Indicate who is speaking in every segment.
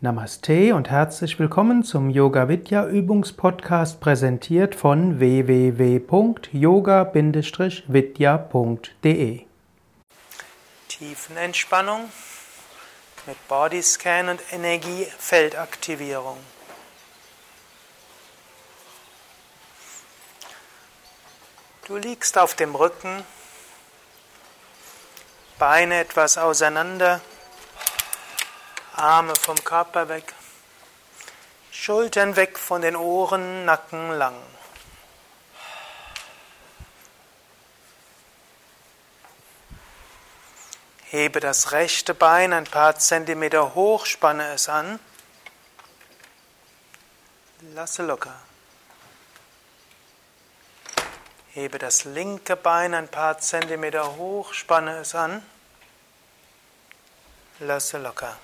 Speaker 1: Namaste und herzlich willkommen zum Yoga Vidya Übungspodcast präsentiert von www.yoga-vidya.de. Tiefenentspannung mit Bodyscan und Energiefeldaktivierung. Du liegst auf dem Rücken, Beine etwas auseinander. Arme vom Körper weg, Schultern weg von den Ohren, Nacken lang. Hebe das rechte Bein ein paar Zentimeter hoch, spanne es an. Lasse locker. Hebe das linke Bein ein paar Zentimeter hoch, spanne es an. Lasse locker.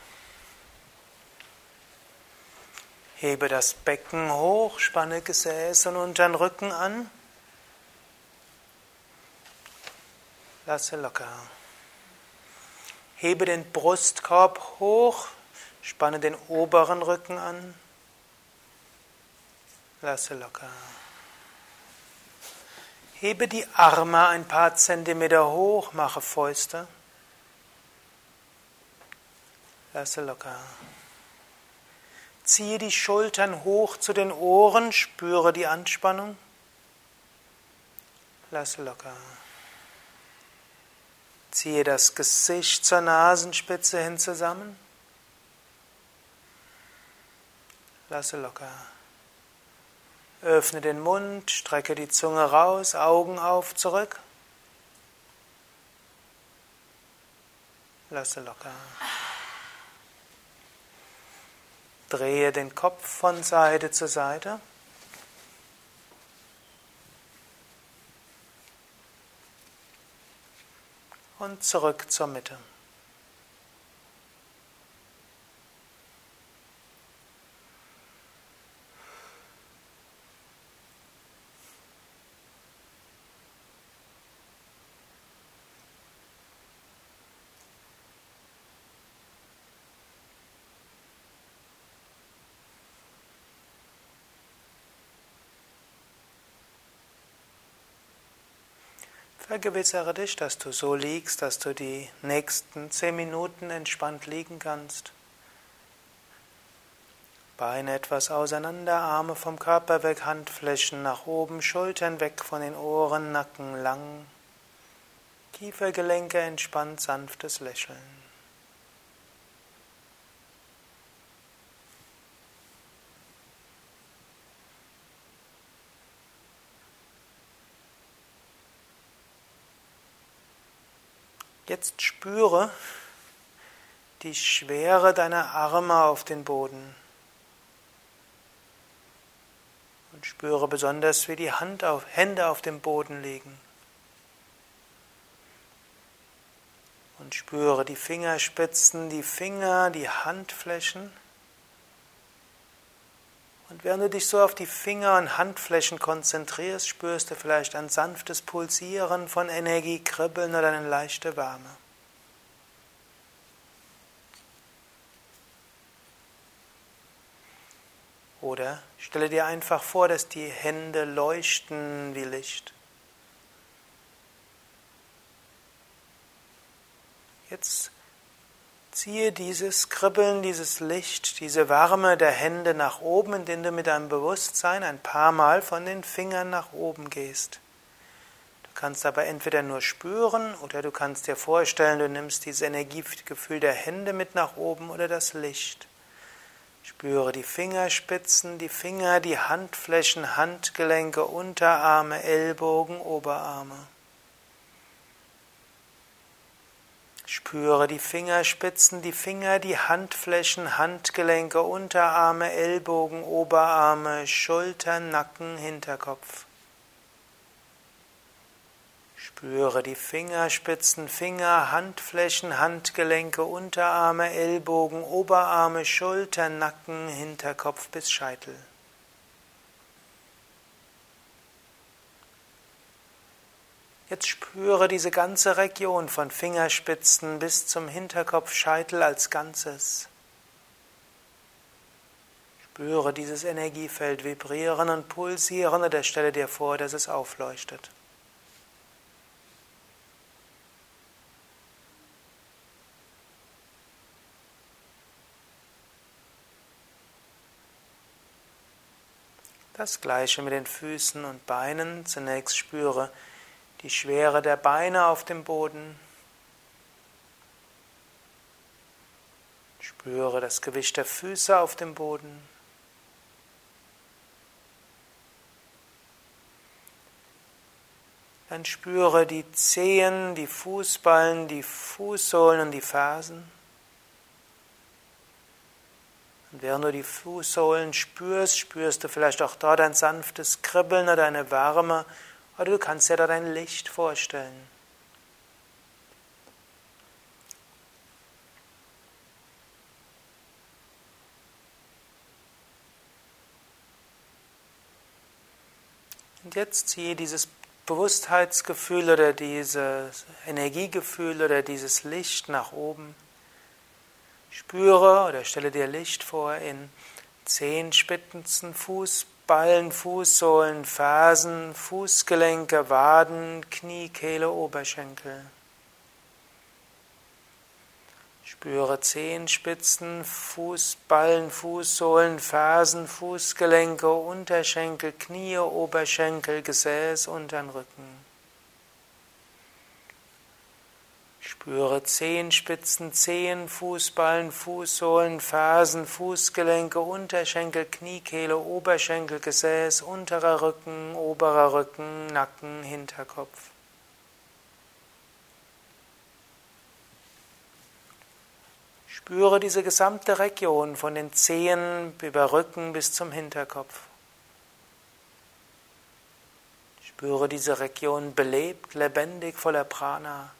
Speaker 1: Hebe das Becken hoch, spanne Gesäß und unteren Rücken an. Lasse locker. Hebe den Brustkorb hoch, spanne den oberen Rücken an. Lasse locker. Hebe die Arme ein paar Zentimeter hoch, mache Fäuste. Lasse locker. Ziehe die Schultern hoch zu den Ohren, spüre die Anspannung. Lass locker. Ziehe das Gesicht zur Nasenspitze hin zusammen. Lasse locker. Öffne den Mund, strecke die Zunge raus, Augen auf, zurück. Lasse locker. Drehe den Kopf von Seite zu Seite. Und zurück zur Mitte. Vergewissere dich, dass du so liegst, dass du die nächsten zehn Minuten entspannt liegen kannst. Beine etwas auseinander, Arme vom Körper weg, Handflächen nach oben, Schultern weg von den Ohren, Nacken lang, Kiefergelenke entspannt, sanftes Lächeln. Jetzt spüre die Schwere deiner Arme auf den Boden. Und spüre besonders, wie die Hand auf, Hände auf dem Boden liegen. Und spüre die Fingerspitzen, die Finger, die Handflächen. Und während du dich so auf die Finger und Handflächen konzentrierst, spürst du vielleicht ein sanftes Pulsieren von Energie, Kribbeln oder eine leichte Wärme. Oder stelle dir einfach vor, dass die Hände leuchten wie Licht. Jetzt Ziehe dieses Kribbeln, dieses Licht, diese Wärme der Hände nach oben, indem du mit deinem Bewusstsein ein paar Mal von den Fingern nach oben gehst. Du kannst aber entweder nur spüren oder du kannst dir vorstellen, du nimmst dieses Energiegefühl der Hände mit nach oben oder das Licht. Spüre die Fingerspitzen, die Finger, die Handflächen, Handgelenke, Unterarme, Ellbogen, Oberarme. Spüre die Fingerspitzen, die Finger, die Handflächen, Handgelenke, Unterarme, Ellbogen, Oberarme, Schultern, Nacken, Hinterkopf. Spüre die Fingerspitzen, Finger, Handflächen, Handgelenke, Unterarme, Ellbogen, Oberarme, Schultern, Nacken, Hinterkopf bis Scheitel. Jetzt spüre diese ganze Region von Fingerspitzen bis zum Hinterkopfscheitel als Ganzes. Spüre dieses Energiefeld vibrieren und pulsieren oder stelle dir vor, dass es aufleuchtet. Das gleiche mit den Füßen und Beinen. Zunächst spüre die Schwere der Beine auf dem Boden. Spüre das Gewicht der Füße auf dem Boden. Dann spüre die Zehen, die Fußballen, die Fußsohlen und die Fersen. Und während du die Fußsohlen spürst, spürst du vielleicht auch dort ein sanftes Kribbeln oder eine Wärme, oder du kannst dir dort ein Licht vorstellen. Und jetzt ziehe dieses Bewusstheitsgefühl oder dieses Energiegefühl oder dieses Licht nach oben. Spüre oder stelle dir Licht vor in Zehenspitzen, Fußballen, Fußsohlen, Fersen, Fußgelenke, Waden, Knie, Kehle, Oberschenkel. Spüre Zehenspitzen, Fußballen, Fußsohlen, Fersen, Fußgelenke, Unterschenkel, Knie, Oberschenkel, Gesäß, unteren Rücken. Spüre Zehenspitzen, Zehen, Fußballen, Fußsohlen, Fersen, Fußgelenke, Unterschenkel, Kniekehle, Oberschenkel, Gesäß, unterer Rücken, oberer Rücken, Nacken, Hinterkopf. Spüre diese gesamte Region von den Zehen über Rücken bis zum Hinterkopf. Spüre diese Region belebt, lebendig, voller Prana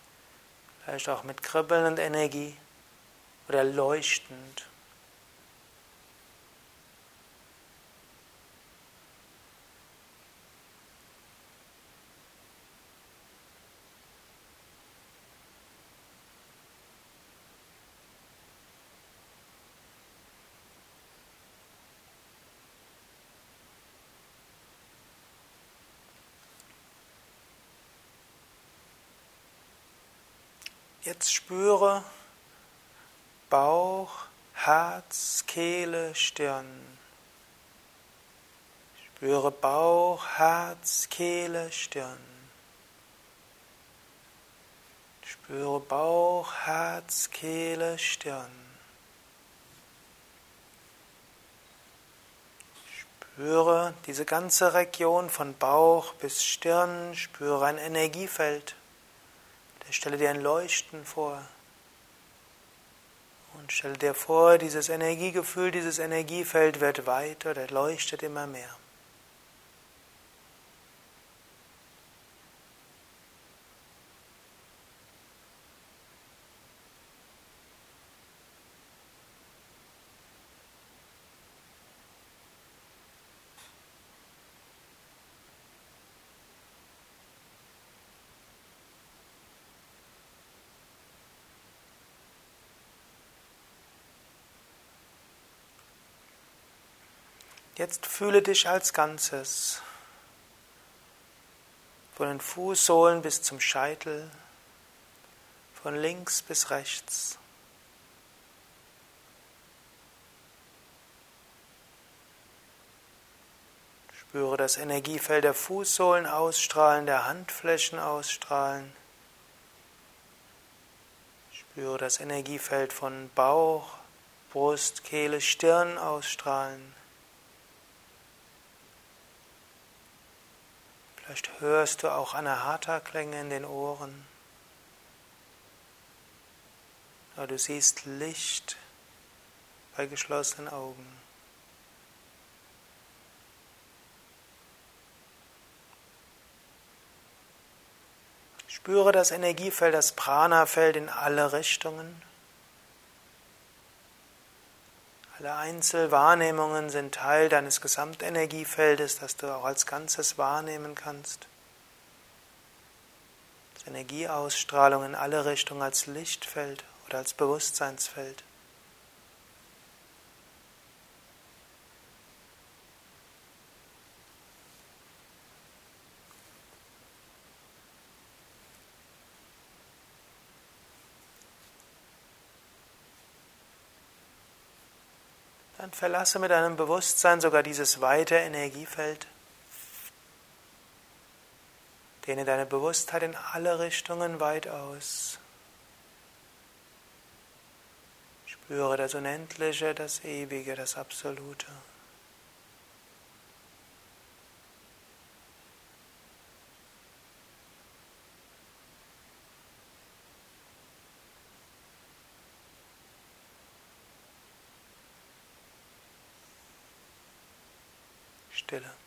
Speaker 1: vielleicht auch mit Kribbeln und Energie oder leuchtend. Jetzt spüre Bauch, Herz, Kehle, Stirn. Spüre Bauch, Herz, Kehle, Stirn. Spüre Bauch, Herz, Kehle, Stirn. Spüre diese ganze Region von Bauch bis Stirn, spüre ein Energiefeld. Stelle dir ein Leuchten vor. Und stelle dir vor, dieses Energiegefühl, dieses Energiefeld wird weiter, der leuchtet immer mehr. Jetzt fühle dich als Ganzes. Von den Fußsohlen bis zum Scheitel, von links bis rechts. Spüre das Energiefeld der Fußsohlen ausstrahlen, der Handflächen ausstrahlen. Spüre das Energiefeld von Bauch, Brust, Kehle, Stirn ausstrahlen. Vielleicht hörst du auch Anahata-Klänge in den Ohren. Oder du siehst Licht bei geschlossenen Augen. Spüre das Energiefeld, das Prana-Feld in alle Richtungen. Alle Einzelwahrnehmungen sind Teil deines Gesamtenergiefeldes, das du auch als Ganzes wahrnehmen kannst. Energieausstrahlung in alle Richtungen als Lichtfeld oder als Bewusstseinsfeld. Dann verlasse mit deinem Bewusstsein sogar dieses weite Energiefeld. Dehne deine Bewusstheit in alle Richtungen weit aus. Spüre das Unendliche, das Ewige, das Absolute. Stille.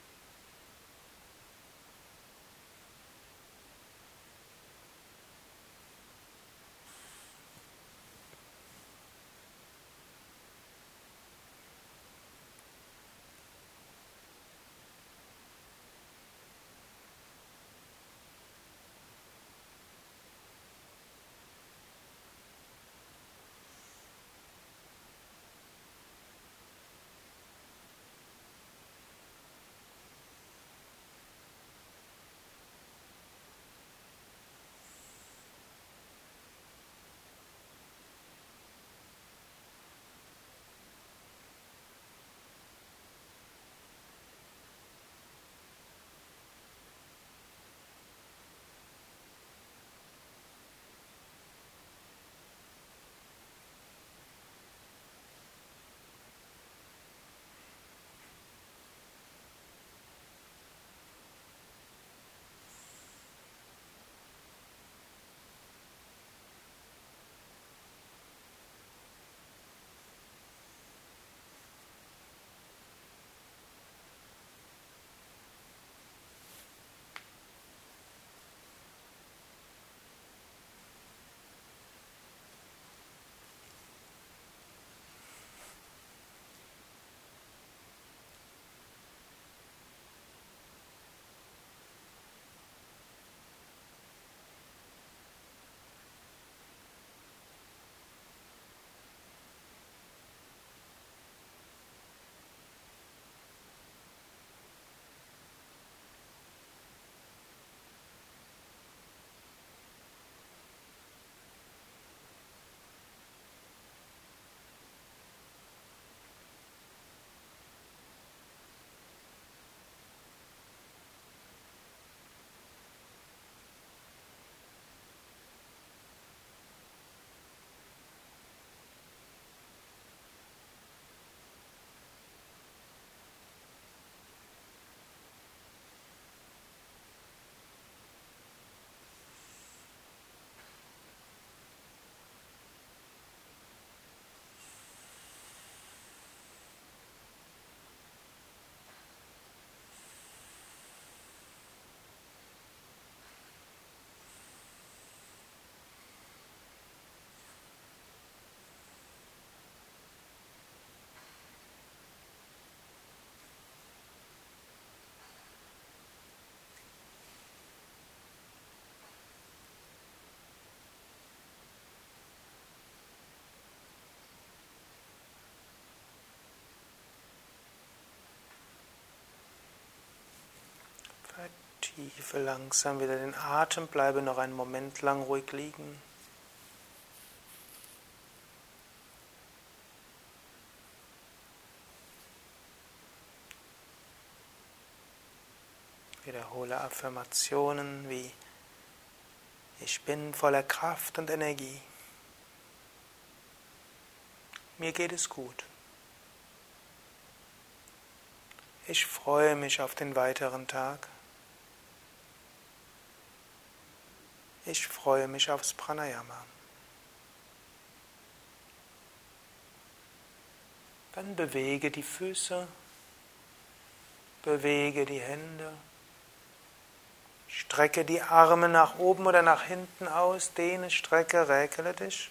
Speaker 1: Tiefe langsam wieder den Atem, bleibe noch einen Moment lang ruhig liegen. Wiederhole Affirmationen wie Ich bin voller Kraft und Energie. Mir geht es gut. Ich freue mich auf den weiteren Tag. Ich freue mich aufs Pranayama. Dann bewege die Füße, bewege die Hände, strecke die Arme nach oben oder nach hinten aus, dehne, strecke, räkele dich.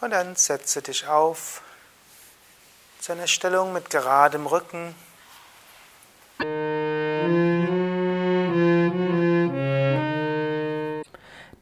Speaker 1: Und dann setze dich auf zu einer Stellung mit geradem Rücken.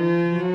Speaker 1: Música